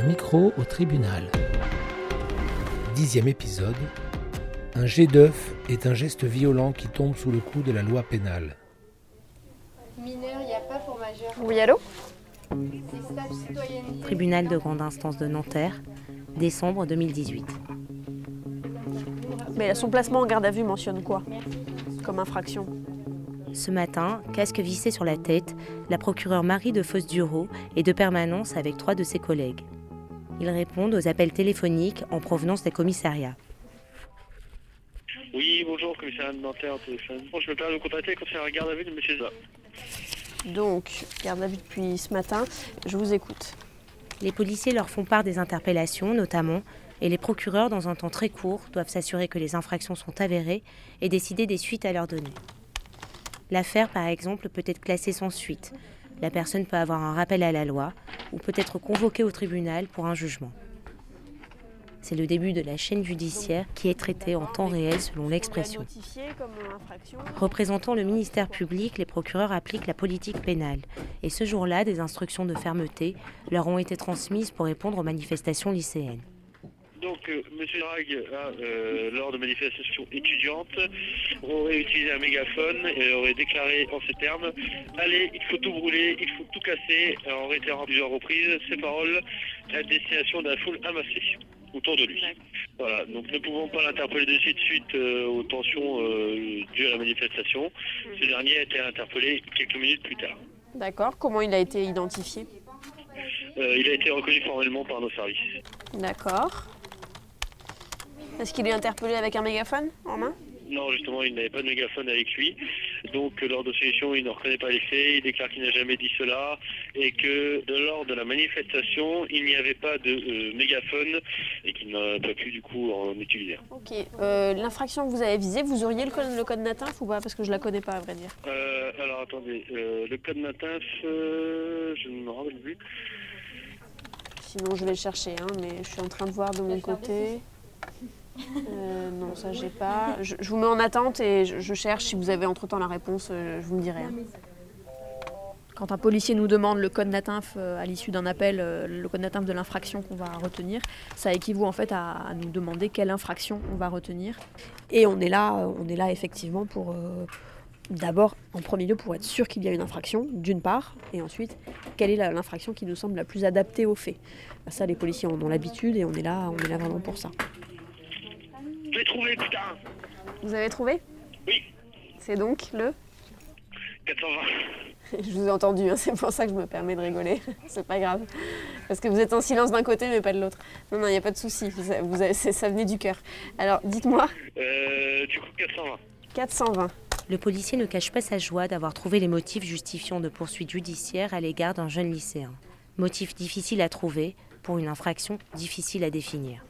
Un micro au tribunal. Dixième épisode. Un jet d'œuf est un geste violent qui tombe sous le coup de la loi pénale. Mineur, il n'y a pas pour majeur. Oui, allô. Tribunal de grande instance de Nanterre, décembre 2018. Mais son placement en garde à vue mentionne quoi? Comme infraction Ce matin, casque vissé sur la tête, la procureure Marie de Fosse-Duro est de permanence avec trois de ses collègues. Ils répondent aux appels téléphoniques en provenance des commissariats. Oui, bonjour, commissariat de Nanterre au téléphone. Bon, je me permets de vous contacter concernant la garde à vue de monsieur Zah. Donc, garde à vue depuis ce matin, je vous écoute. Les policiers leur font part des interpellations, notamment, et les procureurs, dans un temps très court, doivent s'assurer que les infractions sont avérées et décider des suites à leur donner. L'affaire, par exemple, peut être classée sans suite. La personne peut avoir un rappel à la loi ou peut être convoquée au tribunal pour un jugement. C'est le début de la chaîne judiciaire qui est traitée en temps réel selon l'expression. Représentant le ministère public, les procureurs appliquent la politique pénale. Et ce jour-là, des instructions de fermeté leur ont été transmises pour répondre aux manifestations lycéennes. Donc, euh, monsieur euh, lors de manifestations étudiantes, aurait utilisé un mégaphone et aurait déclaré en ces termes Allez, il faut tout brûler, il faut tout casser, en réitérant plusieurs reprises ces paroles à destination de la foule amassée autour de lui. Voilà, donc ne pouvons pas l'interpeller de suite suite euh, aux tensions euh, dues à la manifestation. Ce dernier a été interpellé quelques minutes plus tard. D'accord, comment il a été identifié? Euh, il a été reconnu formellement par nos services. D'accord. Est-ce qu'il est interpellé avec un mégaphone en main? Non, justement, il n'avait pas de mégaphone avec lui. Donc, euh, lors de solution, il ne reconnaît pas les faits, il déclare qu'il n'a jamais dit cela et que de lors de la manifestation, il n'y avait pas de euh, mégaphone et qu'il n'a pas pu du coup en utiliser. Ok. Euh, L'infraction que vous avez visée, vous auriez le code, le code natif ou pas? Parce que je la connais pas, à vrai dire. Euh, alors, attendez, euh, le code natif, euh, je ne me rappelle plus. Sinon, je vais le chercher, hein, mais je suis en train de voir de mon côté. Euh, non, ça j'ai pas. Je, je vous mets en attente et je, je cherche. Si vous avez entre-temps la réponse, euh, je vous me dirai. Quand un policier nous demande le code natif euh, à l'issue d'un appel, euh, le code natif de l'infraction qu'on va retenir, ça équivaut en fait à, à nous demander quelle infraction on va retenir. Et on est là, euh, on est là effectivement pour euh, d'abord, en premier lieu, pour être sûr qu'il y a une infraction, d'une part, et ensuite, quelle est l'infraction qui nous semble la plus adaptée aux faits. Ça, les policiers en ont l'habitude et on est là, on est là vraiment pour ça. Je l'ai trouvé, putain Vous avez trouvé Oui, C'est donc le 420. Je vous ai entendu, hein, c'est pour ça que je me permets de rigoler. c'est pas grave. Parce que vous êtes en silence d'un côté, mais pas de l'autre. Non, non, il n'y a pas de souci. Ça, vous avez- ça venait du cœur. Alors, dites-moi, Euh, du coup, 420. 420. Le policier ne cache pas sa joie d'avoir trouvé les motifs justifiant de poursuites judiciaires à l'égard d'un jeune lycéen. Motif difficile à trouver pour une infraction difficile à définir.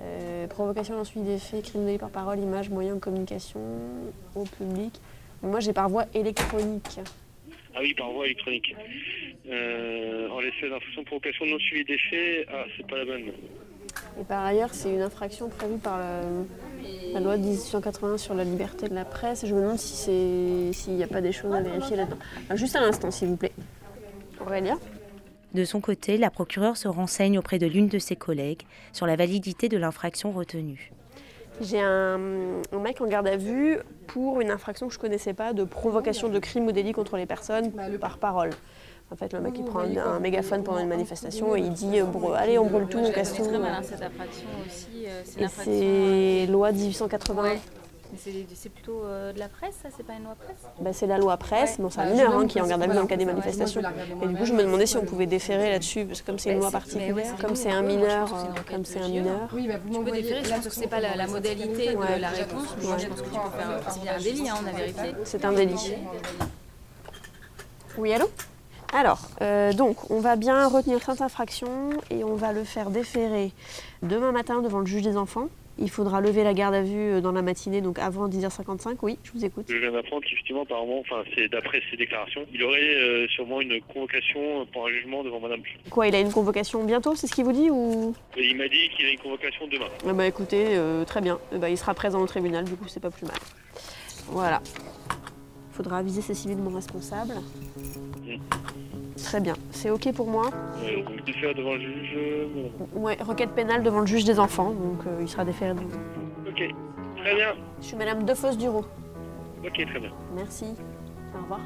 Euh, provocation ensuite des faits, crime délit par parole, image, moyen de communication au public. Moi, j'ai par voie électronique. Ah oui, par voie électronique. Euh, en l'effet d'infraction provocation non suivie des faits, ah, c'est pas la bonne. Et par ailleurs, c'est une infraction prévue par la, la loi de 1881 sur la liberté de la presse. Je me demande si c'est s'il n'y a pas des choses à vérifier là-dedans. Juste un instant, s'il vous plaît. Aurélia? De son côté, la procureure se renseigne auprès de l'une de ses collègues sur la validité de l'infraction retenue. J'ai un, un mec en garde à vue pour une infraction que je connaissais pas de provocation de crime ou délit contre les personnes par parole. En fait, le mec il prend un, un mégaphone pendant une manifestation et il dit euh, Bon, Allez, on brûle tout, on casse tout. C'est très malin cette infraction aussi. euh, c'est c'est loi 1880. Ouais. C'est plutôt euh, de la presse, ça C'est pas une loi presse? Bah, c'est la loi presse, Ouais. bon, c'est un mineur hein, qui est en en garde à vue dans le cas des manifestations. Et du coup, je me demandais si on pouvait déférer là-dessus, parce que comme c'est une Bah, loi particulière, comme c'est un mineur, euh, comme c'est un mineur. Oui, bah, vous peux déférer, je pense que c'est pas la, modalité de la réponse. je pense que tu peux faire. C'est bien un délit, hein, on a vérifié. C'est un délit. Oui, allô? Alors, euh, donc, on va bien retenir cette infraction et on va le faire déférer demain matin devant le juge des enfants. Il faudra lever la garde à vue euh, dans la matinée, donc avant 10h55. Oui, je vous écoute. Je viens d'apprendre qu'effectivement, apparemment, enfin, c'est d'après ses déclarations, il aurait euh, sûrement une convocation pour un jugement devant Madame. Quoi, il a une convocation bientôt, c'est ce qu'il vous dit ou? Il m'a dit qu'il a une convocation demain. Ah Bah écoutez, euh, très bien. Eh bah, il sera présent au tribunal, du coup, c'est pas plus mal. Voilà. faudra aviser ces civilement responsables. Très bien, c'est ok pour moi. Euh, donc, déféré devant le juge. euh, Ouais, requête pénale devant le juge des enfants, donc euh, il sera déféré. devant. Ok, très bien. Je suis Madame Defosse Duro. Ok, très bien. Merci. Au revoir.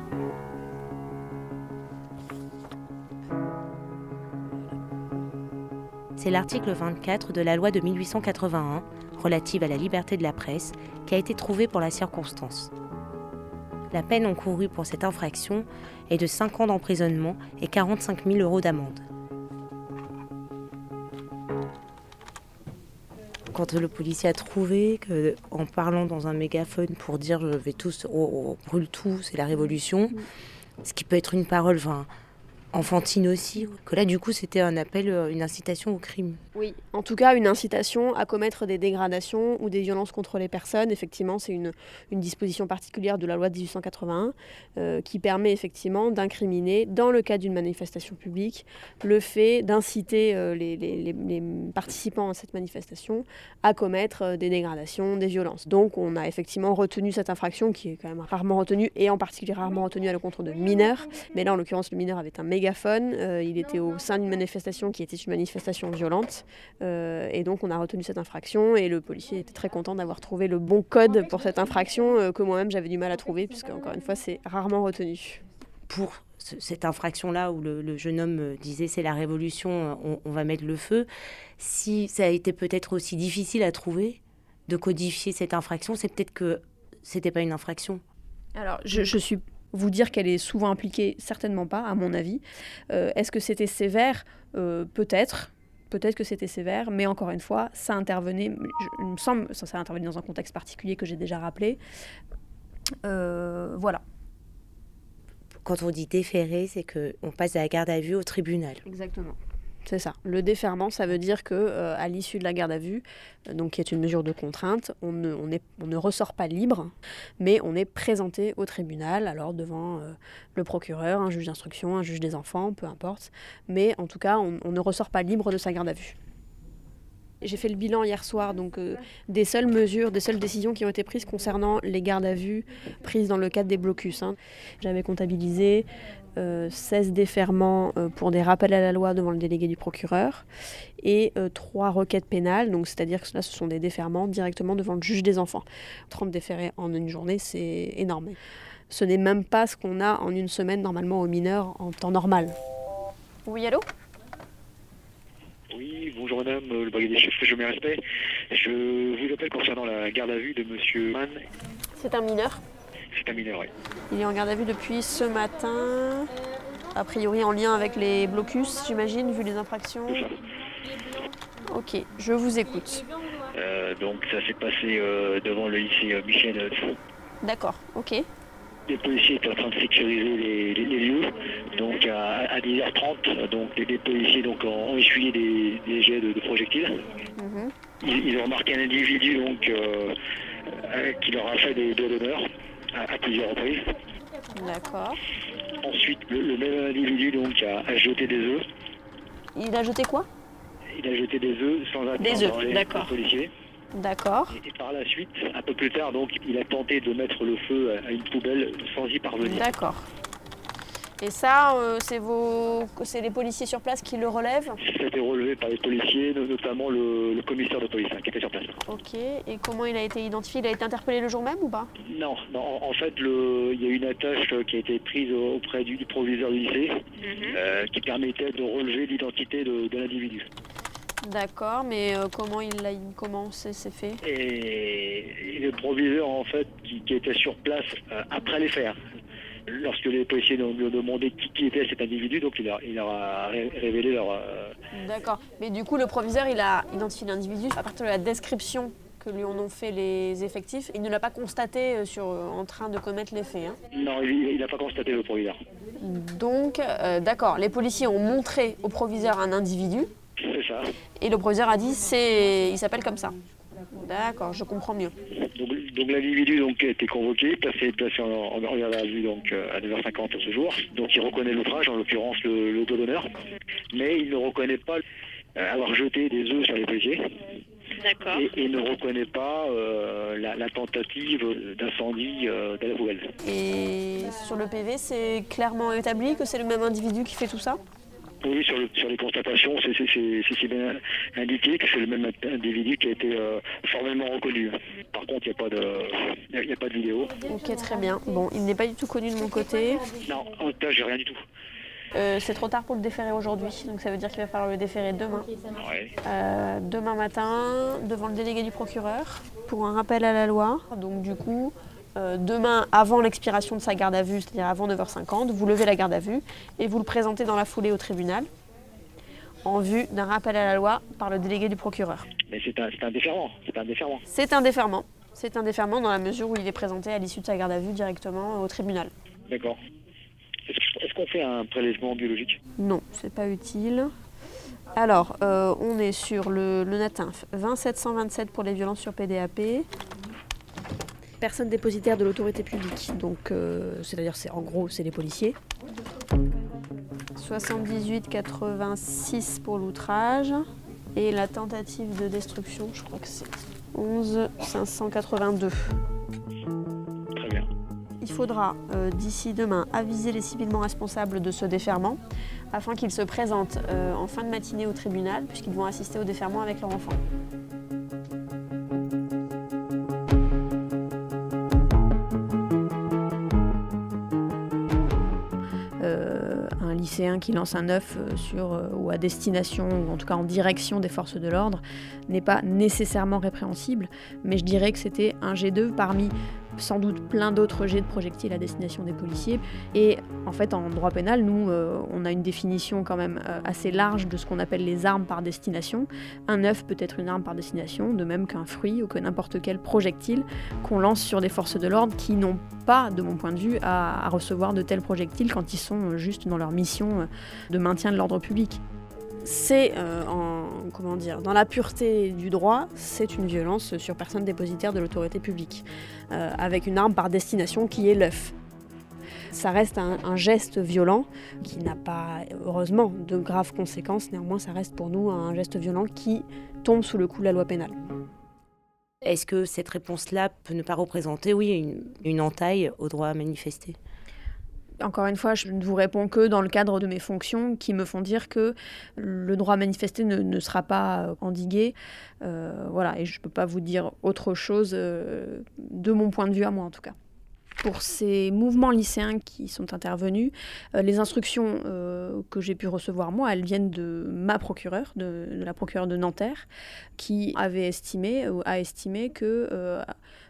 C'est l'article 24 de la loi de 1881 relative à la liberté de la presse qui a été trouvé pour la circonstance. La peine encourue pour cette infraction est de 5 ans d'emprisonnement et 45 000 euros d'amende. Quand le policier a trouvé que, en parlant dans un mégaphone pour dire je vais tous, oh, oh, brûle tout, c'est la révolution, ce qui peut être une parole enfin, enfantine aussi, que là du coup c'était un appel, euh, une incitation au crime. Oui, en tout cas, une incitation à commettre des dégradations ou des violences contre les personnes. Effectivement, c'est une, disposition particulière de la loi de 1881 euh, qui permet effectivement d'incriminer, dans le cadre d'une manifestation publique, le fait d'inciter euh, les, participants à cette manifestation à commettre des dégradations, des violences. Donc, on a effectivement retenu cette infraction qui est quand même rarement retenue, et en particulier rarement retenue à l'encontre de mineurs. Mais là, en l'occurrence, le mineur avait un mégaphone. euh, il était au sein d'une manifestation qui était une manifestation violente. Euh, et donc on a retenu cette infraction et le policier était très content d'avoir trouvé le bon code pour cette infraction euh, que moi-même j'avais du mal à trouver puisque encore une fois c'est rarement retenu. Pour ce- cette infraction-là où le, le jeune homme disait c'est la révolution, on, on va mettre le feu, si ça a été peut-être aussi difficile à trouver de codifier cette infraction, c'est peut-être que c'était pas une infraction. Alors je, je suis vous dire qu'elle est souvent impliquée, certainement pas à mon avis. Euh, Est-ce que c'était sévère? Euh, Peut-être. Peut-être que c'était sévère, mais encore une fois, ça intervenait, je- il me semble, ça, ça intervenait dans un contexte particulier que j'ai déjà rappelé. Euh, voilà. Quand on dit déféré, c'est que on passe de la garde à vue au tribunal. Exactement. C'est ça. Le déferment, ça veut dire que euh, à l'issue de la garde à vue, euh, donc qui est une mesure de contrainte, on ne, ressort pas libre, mais on est présenté au tribunal, alors devant euh, le procureur, un juge d'instruction, un juge des enfants, peu importe. Mais en tout cas, on, ne ressort pas libre de sa garde à vue. J'ai fait le bilan hier soir, donc des seules mesures, des seules décisions qui ont été prises concernant les gardes à vue prises dans le cadre des blocus. hein. J'avais comptabilisé 16 déferments euh, pour des rappels à la loi devant le délégué du procureur et euh, 3 requêtes pénales, donc c'est-à-dire que là ce sont des déferments directement devant le juge des enfants. 30 déférés en une journée, c'est énorme. Ce n'est même pas ce qu'on a en une semaine normalement aux mineurs en temps normal. Oui, allô? Oui, bonjour madame, euh, le brigadier chef, je mets respect. Je vous appelle concernant la garde à vue de monsieur Mann. C'est un mineur. C'est un mineur, oui. Il est en garde à vue depuis ce matin, a priori en lien avec les blocus, j'imagine, vu les infractions. Ça. Ok, je vous écoute. Euh, donc ça s'est passé euh, devant le lycée euh, Michel. D'accord, ok. Les policiers étaient en train de sécuriser les, les- les lieux. Donc à, à 10h30, donc les, les policiers donc, ont, essuyé des, des jets de, de projectiles. Mhm. Ils, ils ont remarqué un individu donc, euh, qui leur a fait des doigts d'honneur à, à plusieurs reprises. D'accord. Ensuite, le, le même individu donc, a, a jeté des œufs. Il a jeté quoi? Il a jeté des œufs sans attendre Des œufs, les, d'accord. policiers. D'accord. Et, et par la suite, un peu plus tard, donc, il a tenté de mettre le feu à une poubelle sans y parvenir. D'accord. Et ça, euh, c'est vos, les policiers sur place qui le relèvent? Ça a été relevé par les policiers, no- notamment le, le commissaire de police hein, qui était sur place. Ok. Et comment il a été identifié? Il a été interpellé le jour même ou pas? Non, non, en, en fait, le- il y a eu une attache euh, qui a été prise auprès du, du proviseur du lycée euh, qui permettait de relever l'identité de, de l'individu. D'accord. Mais euh, comment il l'a, comment c'est, c'est fait? Et, et le proviseur, en fait, qui, qui était sur place euh, après les faits, lorsque les policiers lui ont demandé qui, était cet individu, donc il leur, il leur a ré- révélé leur, euh, D'accord. Mais du coup, le proviseur, il a identifié l'individu à partir de la description que lui en ont fait les effectifs. Il ne l'a pas constaté euh, sur, euh, en train de commettre les faits. hein. Non, il n'a pas constaté le proviseur. Donc, euh, d'accord. Les policiers ont montré au proviseur un individu C'est ça. et le proviseur a dit c'est, il s'appelle comme ça. D'accord, je comprends mieux. Donc, donc l'individu donc, a été convoqué, placé, placé en, en, en garde à vue donc, euh, à 9h50 ce jour. Donc il reconnaît l'outrage, en l'occurrence le, le d'honneur, mais il ne reconnaît pas euh, avoir jeté des œufs sur les policiers. D'accord. et, et ne reconnaît pas euh, la, la tentative d'incendie euh, de la poubelle. Et sur le PV, c'est clairement établi que c'est le même individu qui fait tout ça? Oui, sur, le- sur les constatations, c'est bien indiqué que c'est le même individu qui a été euh, formellement reconnu. Par contre, il n'y a, pas de- y a- il y a pas de vidéo. Ok, très bien. Bon, il n'est pas du tout connu de mon côté. Non, en tout cas, j'ai rien du tout. Euh, c'est trop tard pour le déférer aujourd'hui, donc ça veut dire qu'il va falloir le déférer demain. Ouais. Euh, demain matin, devant le délégué du procureur, pour un rappel à la loi. Donc du coup, euh, demain, avant l'expiration de sa garde à vue, c'est-à-dire avant 9h50, vous levez la garde à vue et vous le présentez dans la foulée au tribunal en vue d'un rappel à la loi par le délégué du procureur. Mais c'est un, déferment. C'est un déferment. C'est un déferment. C'est un déferment dans la mesure où il est présenté à l'issue de sa garde à vue directement au tribunal. D'accord. Est-ce qu'on fait un prélèvement biologique? Non, c'est pas utile. Alors, euh, on est sur le, le NATINF 20727 pour les violences sur PDAP. Personne dépositaire de l'autorité publique, donc euh, c'est-à-dire c'est en gros c'est les policiers. 7886 pour l'outrage et la tentative de destruction, je crois que c'est 11 582. Très bien. Il faudra euh, d'ici demain aviser les civilement responsables de ce déferment afin qu'ils se présentent euh, en fin de matinée au tribunal puisqu'ils vont assister au déferment avec leur enfant. Lycéen qui lance un œuf euh, sur euh, ou à destination ou en tout cas en direction des forces de l'ordre n'est pas nécessairement répréhensible, mais je dirais que c'était un G2 parmi sans doute plein d'autres jets de projectiles à destination des policiers. Et en fait, en droit pénal, nous, euh, on a une définition quand même euh, assez large de ce qu'on appelle les armes par destination. Un œuf peut être une arme par destination, de même qu'un fruit ou que n'importe quel projectile qu'on lance sur des forces de l'ordre qui n'ont pas, de mon point de vue, à, recevoir de tels projectiles quand ils sont euh, juste dans leur mission de maintien de l'ordre public. C'est euh, en comment dire dans la pureté du droit, c'est une violence sur personne dépositaire de l'autorité publique, euh, avec une arme par destination qui est l'œuf. Ça reste un, un geste violent qui n'a pas, heureusement, de graves conséquences. Néanmoins, ça reste pour nous un geste violent qui tombe sous le coup de la loi pénale. Est-ce que cette réponse-là peut ne pas représenter, oui, une, une entaille au droit à manifester Encore une fois, je ne vous réponds que dans le cadre de mes fonctions qui me font dire que le droit à manifester ne, ne sera pas euh, endigué. Euh, voilà, et je ne peux pas vous dire autre chose euh, de mon point de vue à moi en tout cas. Pour ces mouvements lycéens qui sont intervenus, les instructions que j'ai pu recevoir moi, elles viennent de ma procureure, de, la procureure de Nanterre, qui avait estimé ou a estimé que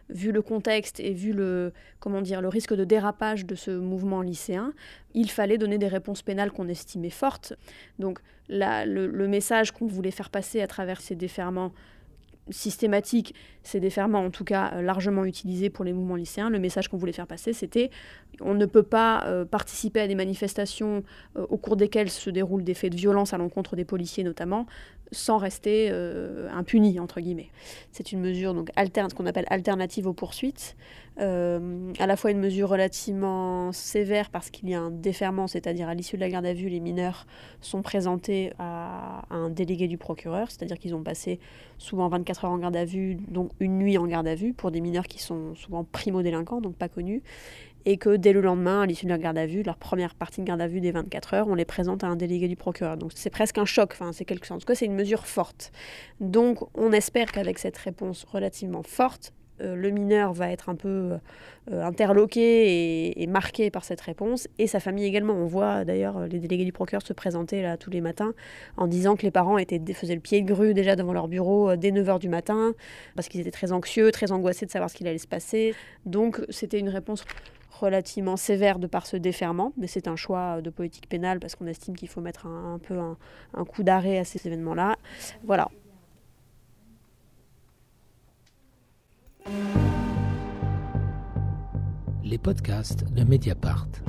vu le contexte et vu le comment dire le risque de dérapage de ce mouvement lycéen, il fallait donner des réponses pénales qu'on estimait fortes. Donc le, le message qu'on voulait faire passer à travers ces déferments systématiques, ces déferments en tout cas euh, largement utilisés pour les mouvements lycéens, le message qu'on voulait faire passer c'était on ne peut pas euh, participer à des manifestations euh, au cours desquelles se déroulent des faits de violence à l'encontre des policiers notamment sans rester impuni entre guillemets. C'est une mesure donc alterne, qu'on appelle alternative aux poursuites, à la fois une mesure relativement sévère parce qu'il y a un déferment, c'est-à-dire à, l'issue de la garde à vue, les mineurs sont présentés à un délégué du procureur, c'est-à-dire qu'ils ont passé souvent 24 heures en garde à vue, donc une nuit en garde à vue pour des mineurs qui sont souvent primo-délinquants, donc pas connus, et que dès le lendemain, à l'issue de leur garde à vue, leur première partie de garde à vue des 24 heures, on les présente à un délégué du procureur. Donc c'est presque un choc, c'est quelque chose. En tout cas, c'est une mesure forte. Donc on espère qu'avec cette réponse relativement forte, le mineur va être un peu euh, interloqué et, marqué par cette réponse, et sa famille également. On voit d'ailleurs euh, les délégués du procureur se présenter là tous les matins en disant que les parents étaient, faisaient le pied de grue déjà devant leur bureau euh, dès 9h du matin, parce qu'ils étaient très anxieux, très angoissés de savoir ce qu'il allait se passer. Donc c'était une réponse relativement sévère de par ce déferment, mais c'est un choix de politique pénale parce qu'on estime qu'il faut mettre un, peu un coup d'arrêt à ces événements-là. Voilà. Les podcasts de Mediapart.